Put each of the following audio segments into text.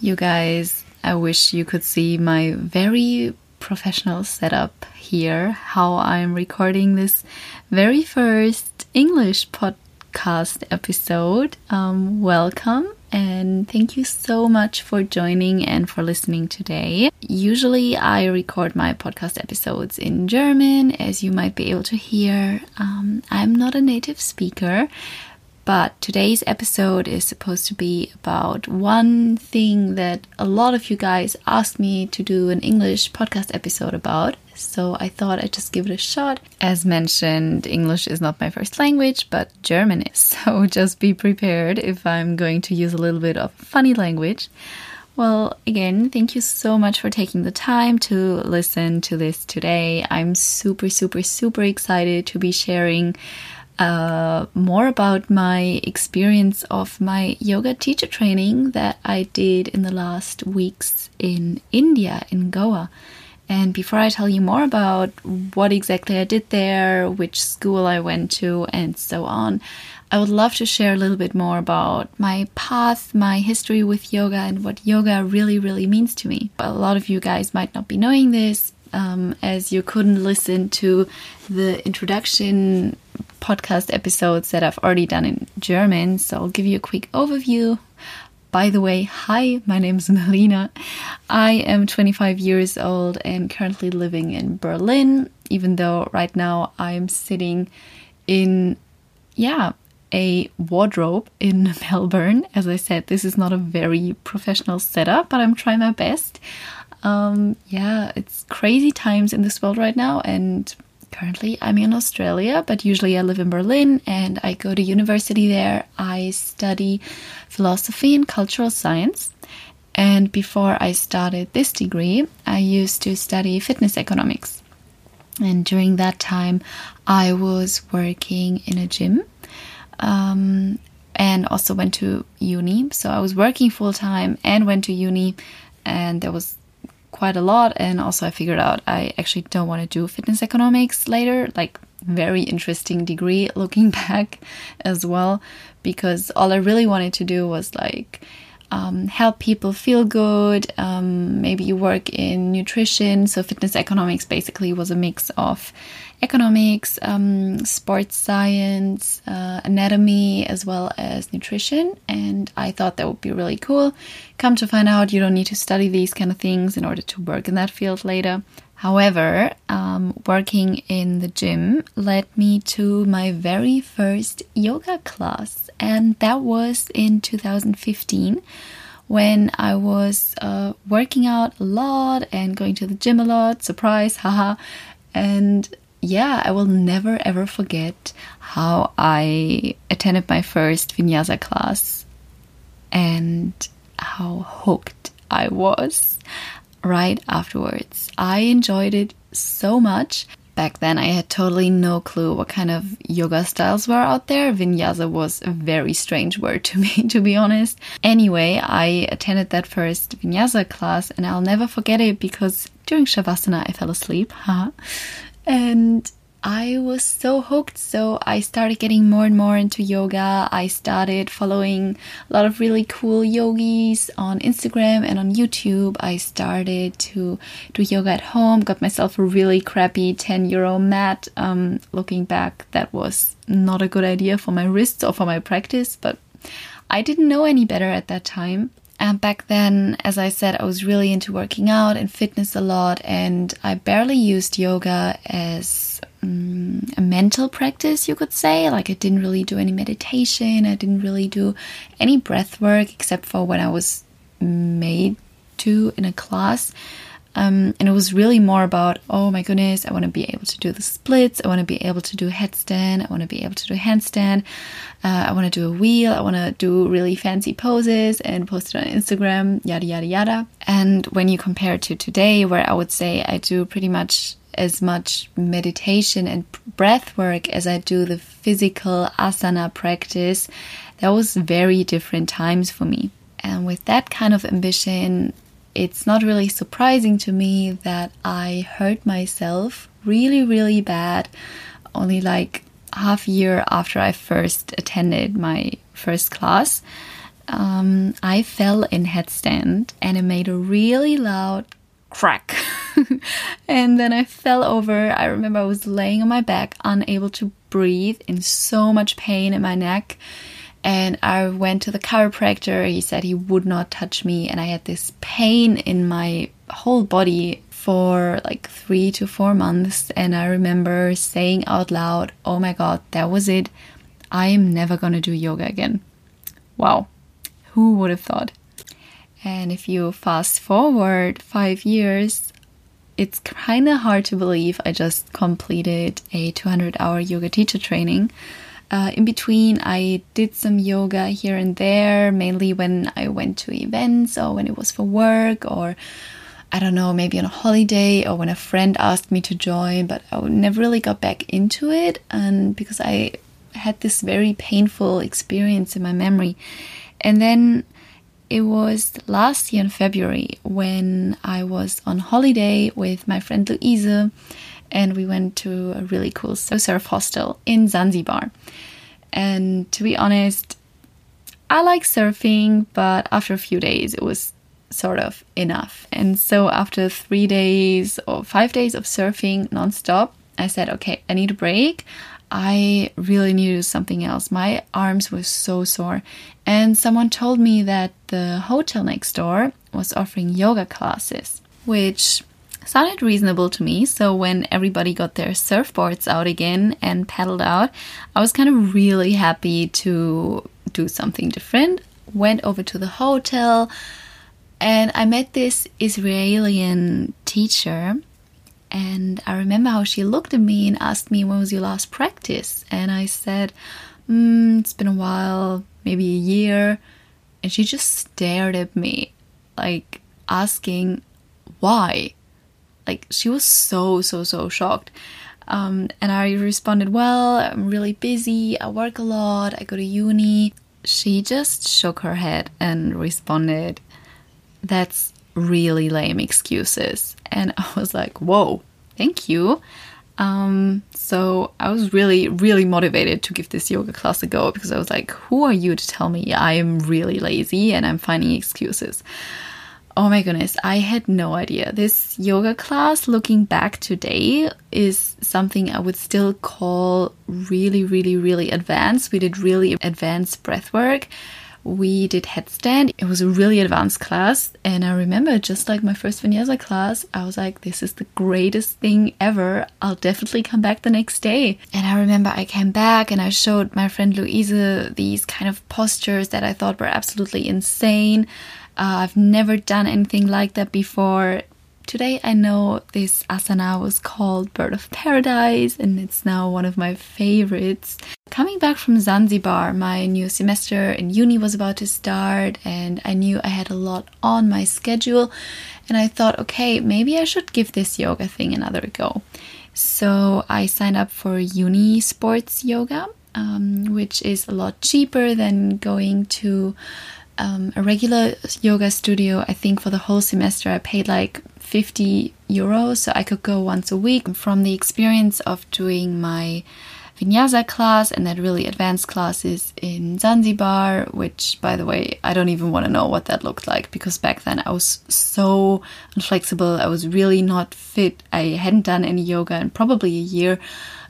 You guys, I wish you could see my very professional setup here, how I'm recording this very first English podcast episode. Um, welcome and thank you so much for joining and for listening today. Usually, I record my podcast episodes in German, as you might be able to hear. Um, I'm not a native speaker, but today's episode is supposed to be about one thing that a lot of you guys asked me to do an English podcast episode about. So I thought I'd just give it a shot. As mentioned, English is not my first language, but German is. So just be prepared if I'm going to use a little bit of funny language. Well, again, thank you so much for taking the time to listen to this today. I'm super, super, super excited to be sharing uh, more about my experience of my yoga teacher training that I did in the last weeks in India, in Goa. And before I tell you more about what exactly I did there, which school I went to, and so on, I would love to share a little bit more about my path, my history with yoga, and what yoga really, really means to me. A lot of you guys might not be knowing this, um, as you couldn't listen to the introduction podcast episodes that I've already done in German. So I'll give you a quick overview. By the way, hi, my name is Melina. I am 25 years old and currently living in Berlin, even though right now I'm sitting in, yeah, a wardrobe in Melbourne. As I said, this is not a very professional setup, but I'm trying my best. Um, yeah, it's crazy times in this world right now, and currently I'm in Australia, but usually I live in Berlin and I go to university there. I study philosophy and cultural science. And before I started this degree, I used to study fitness economics. And during that time, I was working in a gym um, and also went to uni. So I was working full time and went to uni, and there was quite a lot. And also, I figured out I actually don't want to do fitness economics later. Like, very interesting degree looking back as well, because all I really wanted to do was like um, help people feel good. Um, maybe you work in nutrition. So, fitness economics basically was a mix of economics, um, sports science, uh, anatomy, as well as nutrition. And I thought that would be really cool. Come to find out, you don't need to study these kind of things in order to work in that field later. However, um, working in the gym led me to my very first yoga class, and that was in 2015 when I was uh, working out a lot and going to the gym a lot. Surprise, haha. And yeah, I will never ever forget how I attended my first vinyasa class and how hooked I was right afterwards. I enjoyed it so much. Back then, I had totally no clue what kind of yoga styles were out there. Vinyasa was a very strange word to me, to be honest. Anyway, I attended that first Vinyasa class and I'll never forget it because during Shavasana I fell asleep. and I was so hooked. So I started getting more and more into yoga. I started following a lot of really cool yogis on Instagram and on YouTube. I started to do yoga at home, got myself a really crappy 10 euro mat. Um, looking back, that was not a good idea for my wrists or for my practice, but I didn't know any better at that time. And back then, as I said, I was really into working out and fitness a lot, and I barely used yoga as um, a mental practice, you could say. Like, I didn't really do any meditation, I didn't really do any breath work except for when I was made to in a class. Um, and it was really more about, oh my goodness, I want to be able to do the splits. I want to be able to do headstand. I want to be able to do handstand. Uh, I want to do a wheel. I want to do really fancy poses and post it on Instagram, yada, yada, yada. And when you compare it to today, where I would say I do pretty much as much meditation and breath work as I do the physical asana practice, that was very different times for me. And with that kind of ambition, it's not really surprising to me that I hurt myself really, really bad only like half year after I first attended my first class. um, I fell in headstand and it made a really loud crack. and then I fell over. I remember I was laying on my back, unable to breathe, in so much pain in my neck. And I went to the chiropractor. He said he would not touch me. And I had this pain in my whole body for like three to four months. And I remember saying out loud, Oh my God, that was it. I am never to do yoga again. Wow. Who would have thought? And if you fast forward five years, it's kind of hard to believe I just completed a 200 hour yoga teacher training. Uh, in between, I did some yoga here and there, mainly when I went to events or when it was for work or I don't know, maybe on a holiday or when a friend asked me to join, but I never really got back into it. And because I had this very painful experience in my memory. And then it was last year in February when I was on holiday with my friend Louise and we went to a really cool surf hostel in Zanzibar. And to be honest, I like surfing, but after a few days it was sort of enough. And so after three days or five days of surfing nonstop, I said, okay, I need a break. I really needed something else. My arms were so sore. And someone told me that the hotel next door was offering yoga classes, which sounded reasonable to me. So when everybody got their surfboards out again and paddled out, I was kind of really happy to do something different. Went over to the hotel and I met this Israeli teacher and I remember how she looked at me and asked me, When was your last practice? And I said, mm, It's been a while, maybe a year. And she just stared at me, like asking why. Like she was so, so, so shocked. Um, and I responded, Well, I'm really busy. I work a lot. I go to uni. She just shook her head and responded, That's really lame excuses. And I was like, whoa, thank you. Um, so I was really, really motivated to give this yoga class a go because I was like, who are you to tell me I am really lazy and I'm finding excuses? Oh my goodness, I had no idea. This yoga class, looking back today, is something I would still call really, really, really advanced. We did really advanced breath work we did headstand. It was a really advanced class. And I remember just like my first vinyasa class, I was like, this is the greatest thing ever. I'll definitely come back the next day. And I remember I came back and I showed my friend Louise these kind of postures that I thought were absolutely insane. Uh, I've never done anything like that before. Today I know this asana was called Bird of Paradise and it's now one of my favorites. Coming back from Zanzibar, my new semester in uni was about to start and I knew I had a lot on my schedule and I thought, okay, maybe I should give this yoga thing another go. So I signed up for uni sports yoga, um, which is a lot cheaper than going to um, a regular yoga studio. I think for the whole semester I paid like 50 euros so I could go once a week. From the experience of doing my vinyasa class and then really advanced classes in Zanzibar, which by the way, I don't even want to know what that looked like because back then I was so inflexible. I was really not fit. I hadn't done any yoga in probably a year.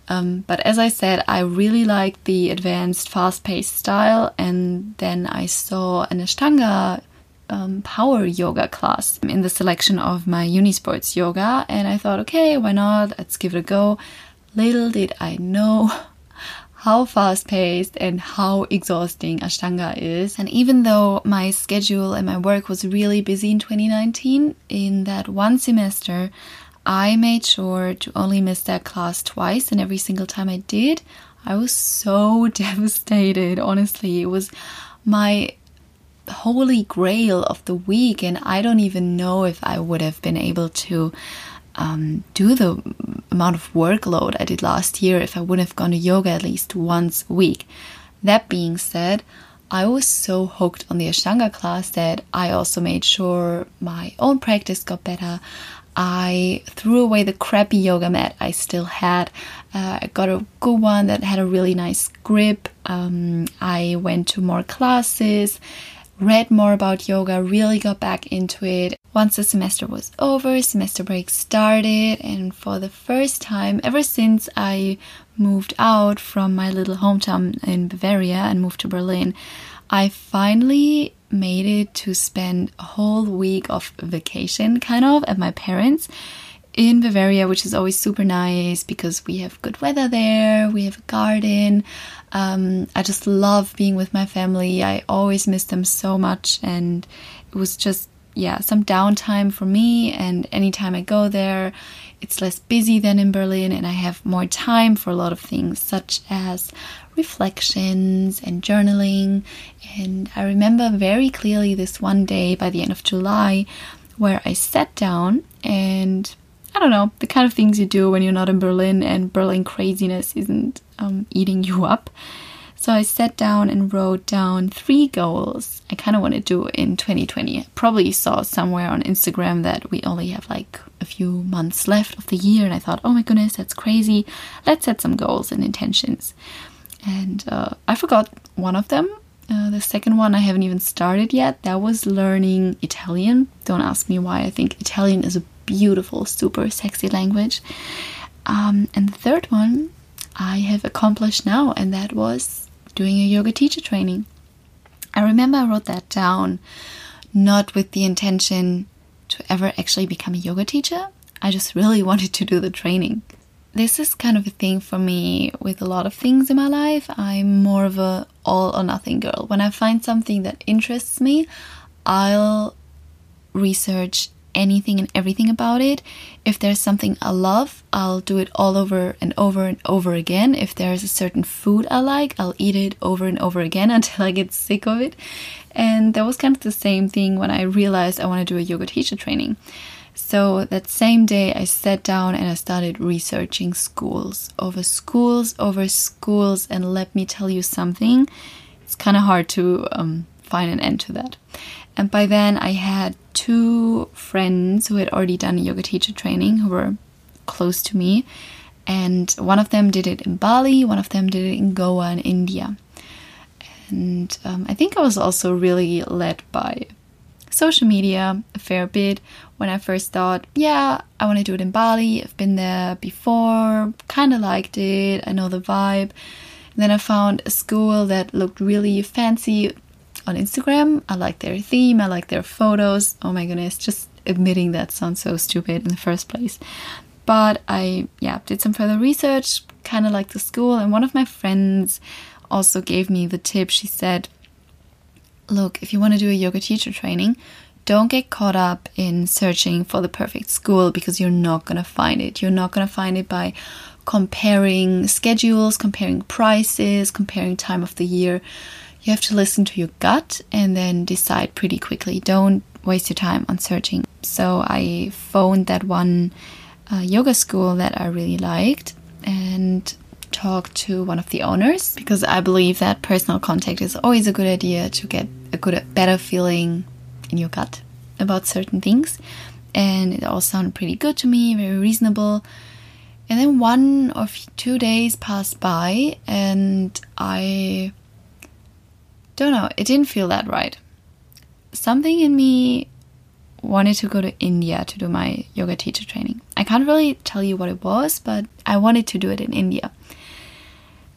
Um, but as I said, I really liked the advanced, fast paced style, and then I saw an Ashtanga um, power yoga class in the selection of my Unisports yoga, and I thought, okay, why not? Let's give it a go. Little did I know how fast paced and how exhausting Ashtanga is. And even though my schedule and my work was really busy in 2019, in that one semester, I made sure to only miss that class twice, and every single time I did, I was so devastated. Honestly, it was my holy grail of the week, and I don't even know if I would have been able to um, do the amount of workload I did last year if I wouldn't have gone to yoga at least once a week. That being said, I was so hooked on the Ashtanga class that I also made sure my own practice got better. I threw away the crappy yoga mat I still had. Uh, I got a good one that had a really nice grip. Um, I went to more classes read more about yoga, really got back into it. Once the semester was over, semester break started, and for the first time ever since I moved out from my little hometown in Bavaria and moved to Berlin, I finally made it to spend a whole week of vacation kind of at my parents' in Bavaria, which is always super nice because we have good weather there, we have a garden. Um, I just love being with my family. I always miss them so much, and it was just, yeah, some downtime for me. And anytime I go there, it's less busy than in Berlin, and I have more time for a lot of things, such as reflections and journaling. And I remember very clearly this one day by the end of July where I sat down and I don't know, the kind of things you do when you're not in Berlin and Berlin craziness isn't um, eating you up. So I sat down and wrote down three goals I kind of want to do in 2020. probably saw somewhere on Instagram that we only have like a few months left of the year, and I thought, oh my goodness, that's crazy. Let's set some goals and intentions. And uh, I forgot one of them. Uh, the second one I haven't even started yet. That was learning Italian. Don't ask me why. I think Italian is a beautiful, super sexy language. Um, and the third one I have accomplished now, and that was doing a yoga teacher training. I remember I wrote that down not with the intention to ever actually become a yoga teacher. I just really wanted to do the training. This is kind of a thing for me with a lot of things in my life. I'm more of a all or nothing girl. When I find something that interests me, I'll research anything and everything about it. If there's something I love, I'll do it all over and over and over again. If there's a certain food I like, I'll eat it over and over again until I get sick of it. And that was kind of the same thing when I realized I want to do a yoga teacher training. So that same day, I sat down and I started researching schools over schools over schools. And let me tell you something, it's kind of hard to um, find an end to that. And by then, I had two friends who had already done yoga teacher training who were close to me. And one of them did it in Bali, one of them did it in Goa in India. And um, I think I was also really led by social media a fair bit when I first thought, yeah, I want to do it in Bali. I've been there before, kind of liked it, I know the vibe. And then I found a school that looked really fancy, on Instagram. I like their theme, I like their photos. Oh my goodness, just admitting that sounds so stupid in the first place. But I, yeah, did some further research, kind of like the school, and one of my friends also gave me the tip. She said, Look, if you want to do a yoga teacher training, don't get caught up in searching for the perfect school because you're not going to find it. You're not going to find it by comparing schedules, comparing prices, comparing time of the year you have to listen to your gut and then decide pretty quickly. Don't waste your time on searching. So I phoned that one uh, yoga school that I really liked and talked to one of the owners because I believe that personal contact is always a good idea to get a good, better feeling in your gut about certain things. And it all sounded pretty good to me, very reasonable. And then one or two days passed by, and I don't know, it didn't feel that right. Something in me wanted to go to India to do my yoga teacher training. I can't really tell you what it was, but I wanted to do it in India.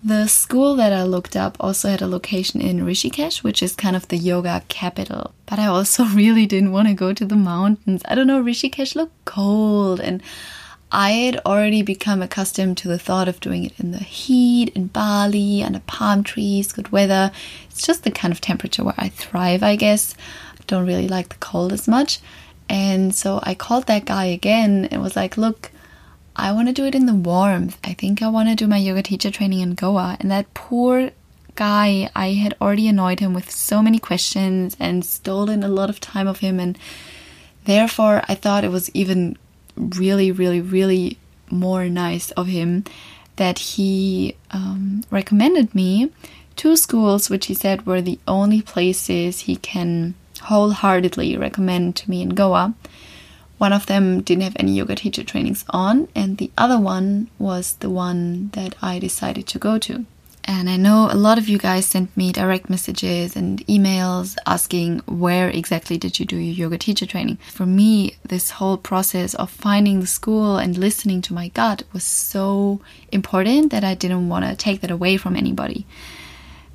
The school that I looked up also had a location in Rishikesh, which is kind of the yoga capital. But I also really didn't want to go to the mountains. I don't know, Rishikesh looked cold and I had already become accustomed to the thought of doing it in the heat, in Bali, under palm trees, good weather. It's just the kind of temperature where I thrive, I guess. I don't really like the cold as much. And so I called that guy again and was like, look, I want to do it in the warmth. I think I want to do my yoga teacher training in Goa. And that poor guy, I had already annoyed him with so many questions and stolen a lot of time of him. And therefore, I thought it was even really, really, really more nice of him that he um, recommended me two schools which he said were the only places he can wholeheartedly recommend to me in Goa. One of them didn't have any yoga teacher trainings on, and the other one was the one that I decided to go to. And I know a lot of you guys sent me direct messages and emails asking where exactly did you do your yoga teacher training. For me, this whole process of finding the school and listening to my gut was so important that I didn't want to take that away from anybody.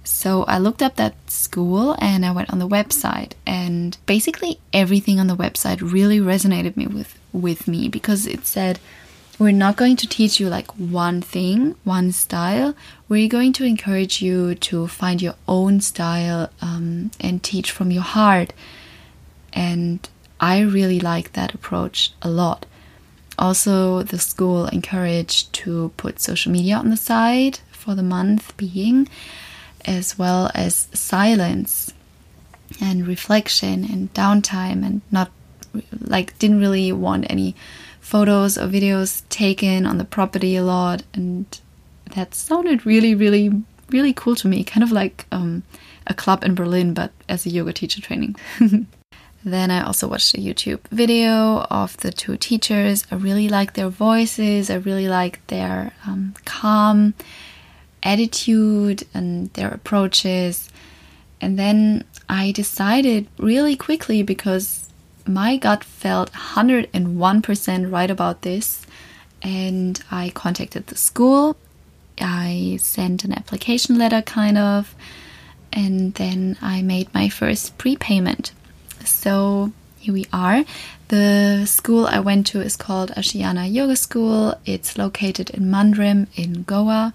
So I looked up that school and I went on the website and basically everything on the website really resonated me with with me because it said we're not going to teach you like one thing, one style. We're going to encourage you to find your own style um, and teach from your heart. And I really like that approach a lot. Also, the school encouraged to put social media on the side for the month being, as well as silence and reflection and downtime, and not like didn't really want any photos or videos taken on the property a lot, and that sounded really, really, really cool to me. Kind of like um, a club in Berlin, but as a yoga teacher training. then I also watched a YouTube video of the two teachers. I really like their voices. I really like their um, calm attitude and their approaches. And then I decided really quickly because my gut felt 101% right about this, and I contacted the school. I sent an application letter, kind of, and then I made my first prepayment. So here we are. The school I went to is called Ashiana Yoga School. It's located in Mandrem in Goa,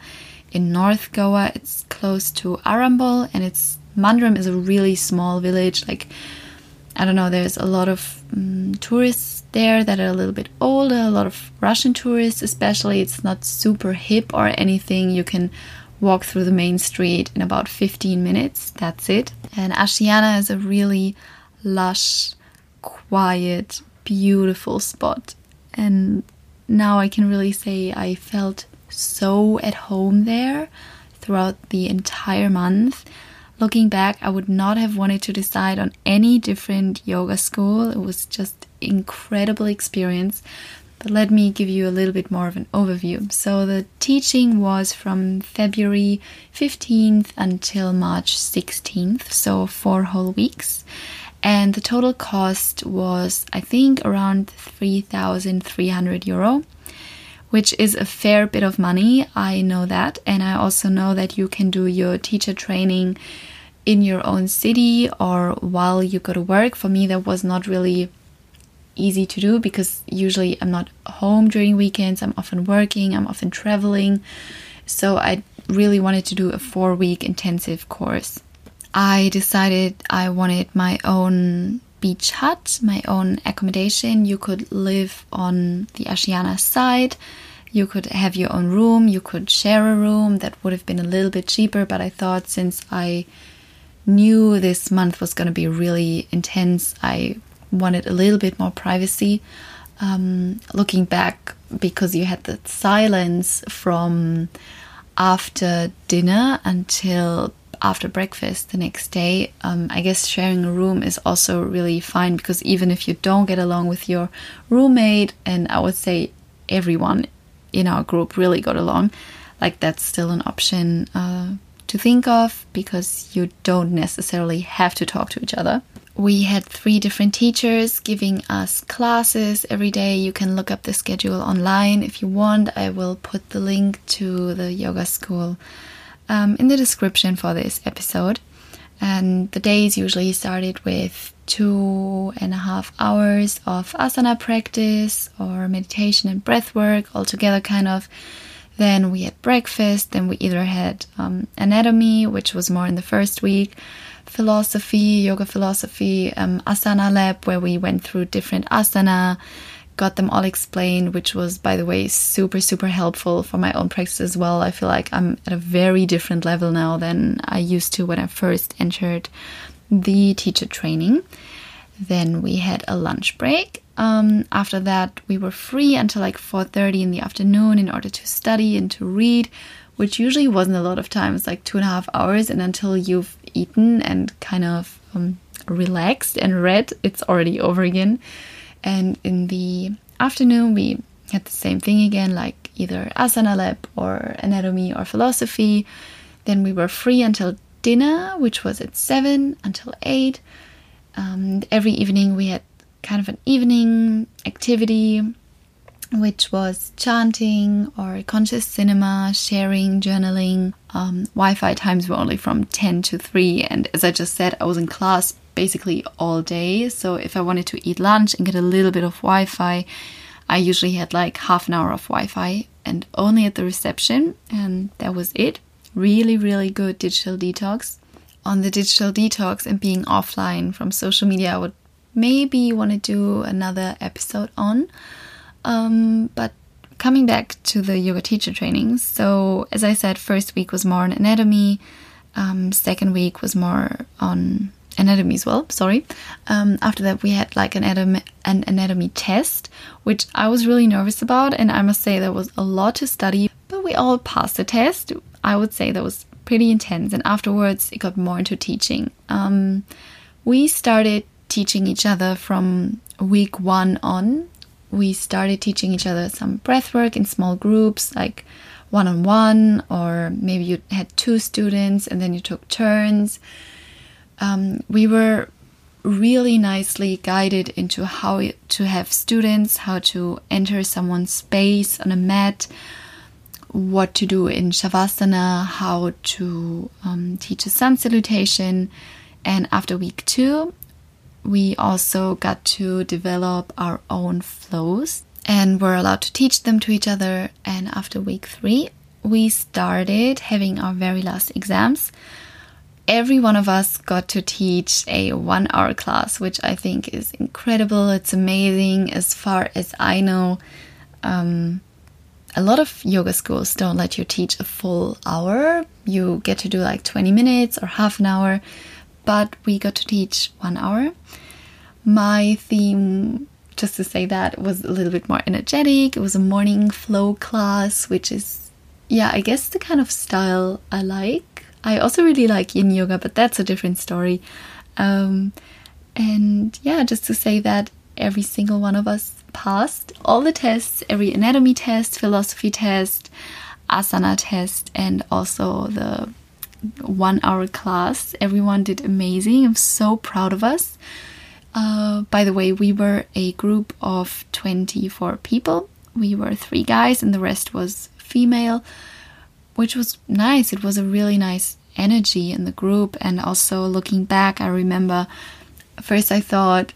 in North Goa. It's close to Arambol, and it's Mandrem is a really small village, like I don't know, there's a lot of um, tourists there that are a little bit older, a lot of Russian tourists, especially. It's not super hip or anything. You can walk through the main street in about 15 minutes. That's it. And Ashiana is a really lush, quiet, beautiful spot. And now I can really say I felt so at home there throughout the entire month. Looking back, I would not have wanted to decide on any different yoga school. It was just incredible experience. But let me give you a little bit more of an overview. So the teaching was from February 15th until March 16th, so four whole weeks. And the total cost was, I think, around 3,300 euro which is a fair bit of money. I know that. And I also know that you can do your teacher training in your own city or while you go to work. For me, that was not really easy to do because usually I'm not home during weekends, I'm often working, I'm often traveling. So I really wanted to do a four week intensive course. I decided I wanted my own beach hut, my own accommodation. You could live on the Ashiana side. You could have your own room. You could share a room. That would have been a little bit cheaper, but I thought since I knew this month was going to be really intense. I wanted a little bit more privacy. Um, looking back, because you had the silence from after dinner until after breakfast the next day, um, I guess sharing a room is also really fine because even if you don't get along with your roommate, and I would say everyone in our group really got along, like that's still an option. Uh, to think of because you don't necessarily have to talk to each other. We had three different teachers giving us classes every day. You can look up the schedule online if you want. I will put the link to the yoga school um, in the description for this episode. And the days usually started with two and a half hours of asana practice or meditation and breath work altogether, kind of then we had breakfast. Then we either had um, anatomy, which was more in the first week, philosophy, yoga philosophy, um, asana lab, where we went through different asana, got them all explained, which was, by the way, super, super helpful for my own practice as well. I feel like I'm at a very different level now than I used to when I first entered the teacher training. Then we had a lunch break. Um, after that, we were free until like 4:30 in the afternoon in order to study and to read, which usually wasn't a lot of time. It's like two and a half hours, and until you've eaten and kind of um, relaxed and read, it's already over again. And in the afternoon, we had the same thing again, like either asana lab or anatomy or philosophy. Then we were free until dinner, which was at 7 until 8. Um, every evening we had kind of an evening activity, which was chanting or conscious cinema, sharing, journaling. Um, wi Fi times were only from 10 to 3. And as I just said, I was in class basically all day. So if I wanted to eat lunch and get a little bit of Wi Fi, I usually had like half an hour of Wi Fi and only at the reception. And that was it. Really, really good digital detox. On the digital detox and being offline from social media, I would maybe you want to do another episode on. Um, but coming back to the yoga teacher trainings, so as I said, first week was more on anatomy, um, second week was more on anatomy as well. Sorry. Um, after that, we had like an an anatomy test, which I was really nervous about, and I must say there was a lot to study. But we all passed the test. I would say that was pretty intense, and afterwards it got more into teaching. Um, we started teaching each other from week one on. We started teaching each other some breath work in small groups, like one on one, or maybe you had two students and then you took turns um, we were really nicely guided into how to have students, how to enter someone's space on a mat, what to do in Shavasana, how to um, teach a sun salutation. And after week two, we also got to develop our own flows and were allowed to teach them to each other. And after week three, we started having our very last exams every one of us got to teach a one hour class, which I think is incredible. It's amazing. As far as I know, um, a lot of yoga schools don't let you teach a full hour. You get to do like 20 minutes or half an hour, but we got to teach one hour. My theme, just to say that, was a little bit more energetic. It was a morning flow class, which is, yeah, I guess the kind of style I like. I also really like yin yoga, but that's a different story. Um, and yeah, just to say that every single one of us passed all the tests, every anatomy test, philosophy test, asana test, and also the one hour class. Everyone did amazing. I'm so proud of us. Uh, by the way, we were a group of 24 people. We were three guys, and the rest was female which was nice. It was a really nice energy in the group. And also looking back, I remember first I thought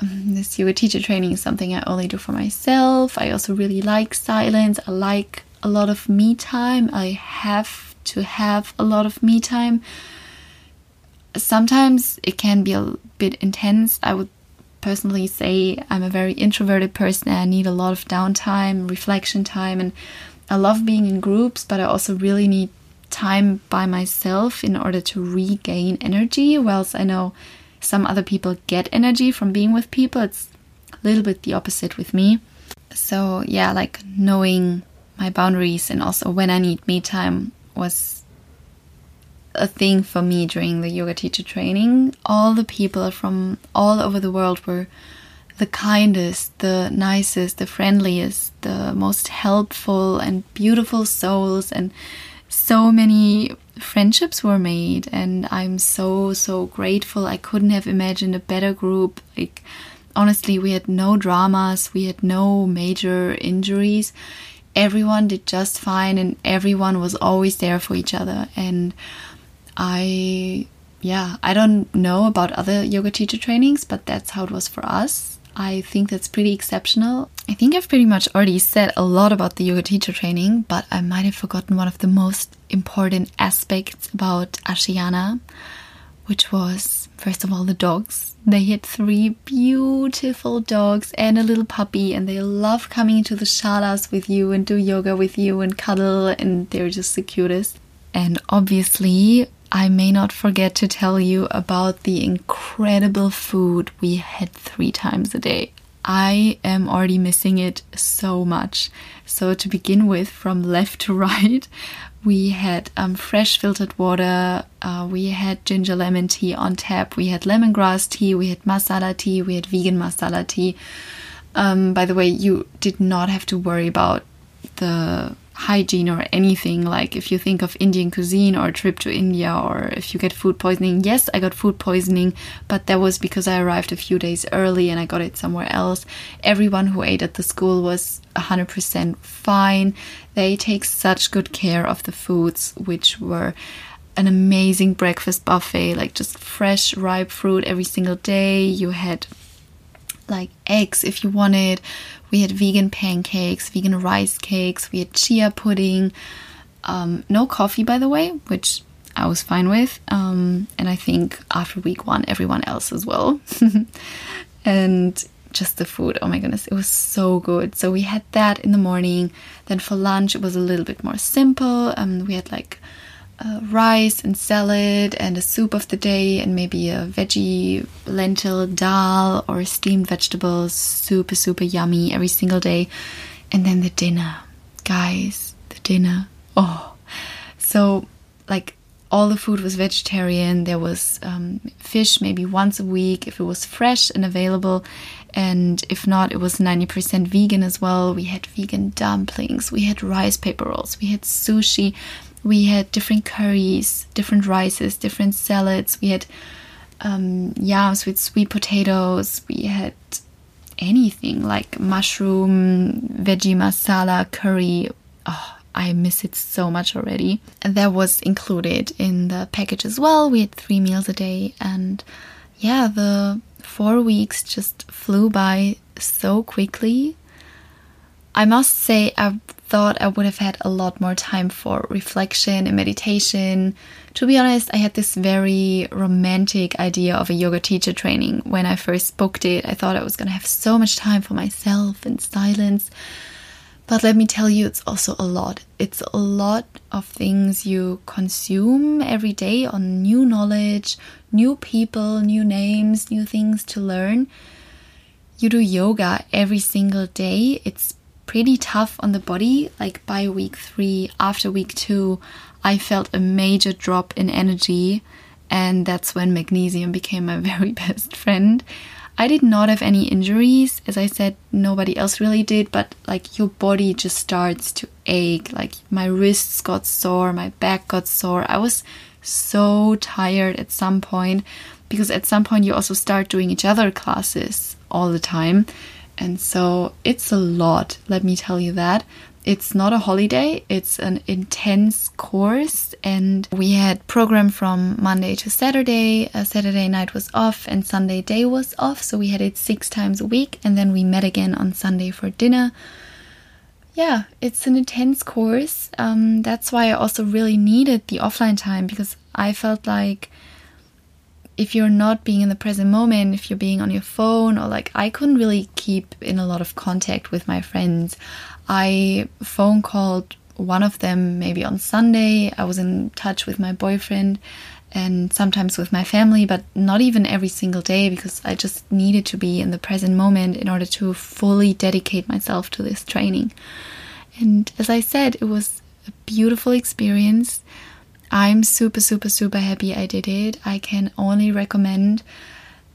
um, this yoga teacher training is something I only do for myself. I also really like silence. I like a lot of me time. I have to have a lot of me time. Sometimes it can be a bit intense. I would personally say I'm a very introverted person I need a lot of downtime, reflection time, and I love being in groups, but I also really need time by myself in order to regain energy. Whilst I know some other people get energy from being with people, it's a little bit the opposite with me. So, yeah, like knowing my boundaries and also when I need me time was a thing for me during the yoga teacher training. All the people from all over the world were the kindest, the nicest, the friendliest, the most helpful and beautiful souls, and so many friendships were made. And I'm so, so grateful. I couldn't have imagined a better group. Like, honestly, we had no dramas, we had no major injuries. Everyone did just fine, and everyone was always there for each other. And I yeah, I don't know about other yoga teacher trainings, but that's how it was for us. I think that's pretty exceptional. I think I've pretty much already said a lot about the yoga teacher training, but I might have forgotten one of the most important aspects about Ashiana, which was, first of all, the dogs. They had three beautiful dogs and a little puppy, and they love coming into the shalas with you and do yoga with you and cuddle, and they're just the cutest. And obviously, I may not forget to tell you about the incredible food we had three times a day. I am already missing it so much. So, to begin with, from left to right, we had um, fresh filtered water, uh, we had ginger lemon tea on tap, we had lemongrass tea, we had masala tea, we had vegan masala tea. Um, by the way, you did not have to worry about the hygiene or anything. Like if you think of Indian cuisine or a trip to India or if you get food poisoning, yes, I got food poisoning, but that was because I arrived a few days early and I got it somewhere else. Everyone who ate at the school was 100% fine. They take such good care of the foods, which were an amazing breakfast buffet, like just fresh, ripe fruit every single day. You had like eggs if you wanted. We had vegan pancakes, vegan rice cakes, we had chia pudding. Um, no coffee, by the way, which I was fine with. Um, and I think after week one, everyone else as well. and just the food, oh my goodness, it was so good. So we had that in the morning. Then for lunch, it was a little bit more simple. Um, we had like uh, rice and salad and a soup of the day and maybe a veggie lentil dal or steamed vegetables super super yummy every single day. And then the dinner. Guys the dinner. Oh. So like all the food was vegetarian. There was um, fish maybe once a week if it was fresh and available. And if not it was 90% vegan as well. We had vegan dumplings. We had rice paper rolls. We had sushi we had different curries, different rices, different salads. We had um, yams with sweet potatoes. We had anything like mushroom, veggie masala, curry. Oh, I miss it so much already. And that was included in the package as well. We had three meals a day. And yeah, the four weeks just flew by so quickly. I must say, I thought I would have had a lot more time for reflection and meditation. To be honest, I had this very romantic idea of a yoga teacher training when I first booked it. I thought I was going to have so much time for myself and silence. But let me tell you, it's also a lot. It's a lot of things you consume every day on new knowledge, new people, new names, new things to learn. You do yoga every single day. It's pretty tough on the body. Like by week three, after week two, I felt a major drop in energy, and that's when magnesium became my very best friend. I did not have any injuries. As I said, nobody else really did, but like your body just starts to ache. Like my wrists got sore, my back got sore. I was so tired at some point because at some point you also start doing each other classes all the time. And so it's a lot, let me tell you that. It's not a holiday, it's an intense course. And we had program from Monday to Saturday. Saturday night was off and Sunday day was off. So we had it six times a week. And then we met again on Sunday for dinner. Yeah, it's an intense course. Um, that's why I also really needed the offline time because I felt like if you're not being in the present moment, if you're being on your phone, or like I couldn't really keep in a lot of contact with my friends. I phone called one of them maybe on Sunday. I was in touch with my boyfriend and sometimes with my family, but not even every single day because I just needed to be in the present moment in order to fully dedicate myself to this training. And as I said, it was a beautiful experience. I'm super, super, super happy I did it. I can only recommend.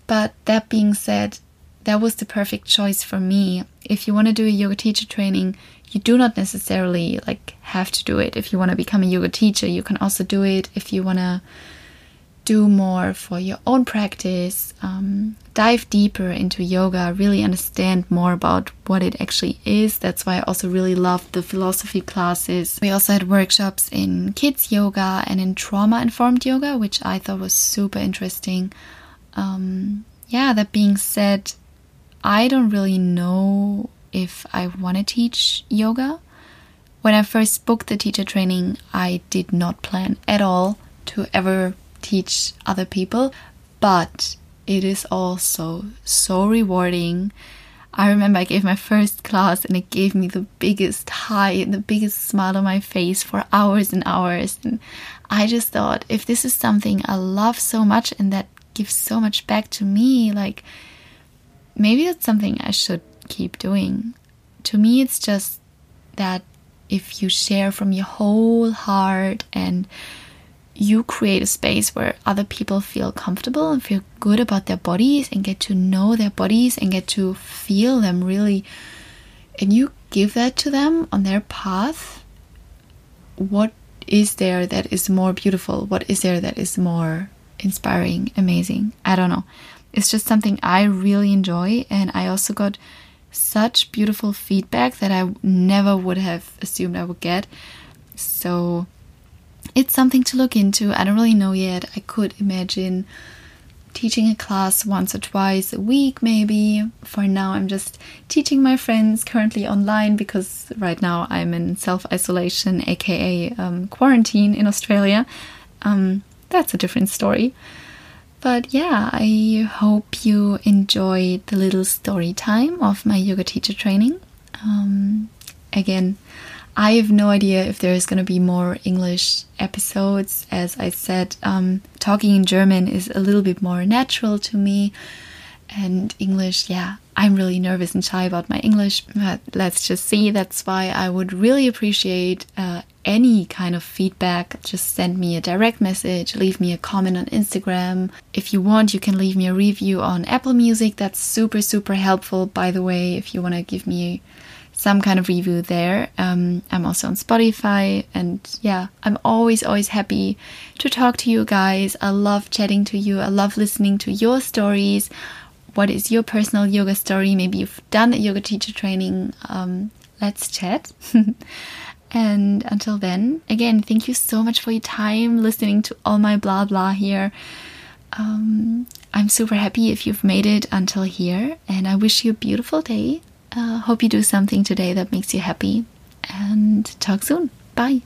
But that being said, that was the perfect choice for me. If you want to do a yoga teacher training, you do not necessarily like have to do it. If you want to become a yoga teacher, you can also do it. If you want to do more for your own practice, um, dive deeper into yoga, really understand more about what it actually is. That's why I also really loved the philosophy classes. We also had workshops in kids yoga and in trauma informed yoga, which I thought was super interesting. Um, yeah, that being said, I don't really know if I want to teach yoga. When I first booked the teacher training, I did not plan at all to ever teach other people, but it is also so rewarding. I remember I gave my first class and it gave me the biggest high and the biggest smile on my face for hours and hours. And I just thought, if this is something I love so much and that gives so much back to me, like maybe that's something I should keep doing. To me, it's just that if you share from your whole heart and you create a space where other people feel comfortable and feel good about their bodies and get to know their bodies and get to feel them really and you give that to them on their path what is there that is more beautiful? What is there that is more inspiring, amazing? I don't know. It's just something I really enjoy, and I also got such beautiful feedback that I never would have assumed I would get. So it's something to look into. I don't really know yet. I could imagine teaching a class once or twice a week, maybe. For now, I'm just teaching my friends currently online because right now I'm in self isolation, aka um, quarantine in Australia. Um, that's a different story. But yeah, I hope you enjoyed the little story time of my yoga teacher training. Um, again, I have no idea if there is going to be more English episodes. As I said, um, talking in German is a little bit more natural to me. And English, yeah, I'm really nervous and shy about my English, but let's just see. That's why I would really appreciate uh, any kind of feedback. Just send me a direct message, leave me a comment on Instagram. If you want, you can leave me a review on Apple Music. That's super, super helpful, by the way, if you want to give me some kind of review there. Um, I'm also on Spotify, and yeah, I'm always, always happy to talk to you guys. I love chatting to you, I love listening to your stories. What is your personal yoga story? Maybe you've done a yoga teacher training. Um, let's chat. and until then, again, thank you so much for your time listening to all my blah blah here. Um, I'm super happy if you've made it until here, and I wish you a beautiful day uh, hope you do something today that makes you happy and talk soon. Bye.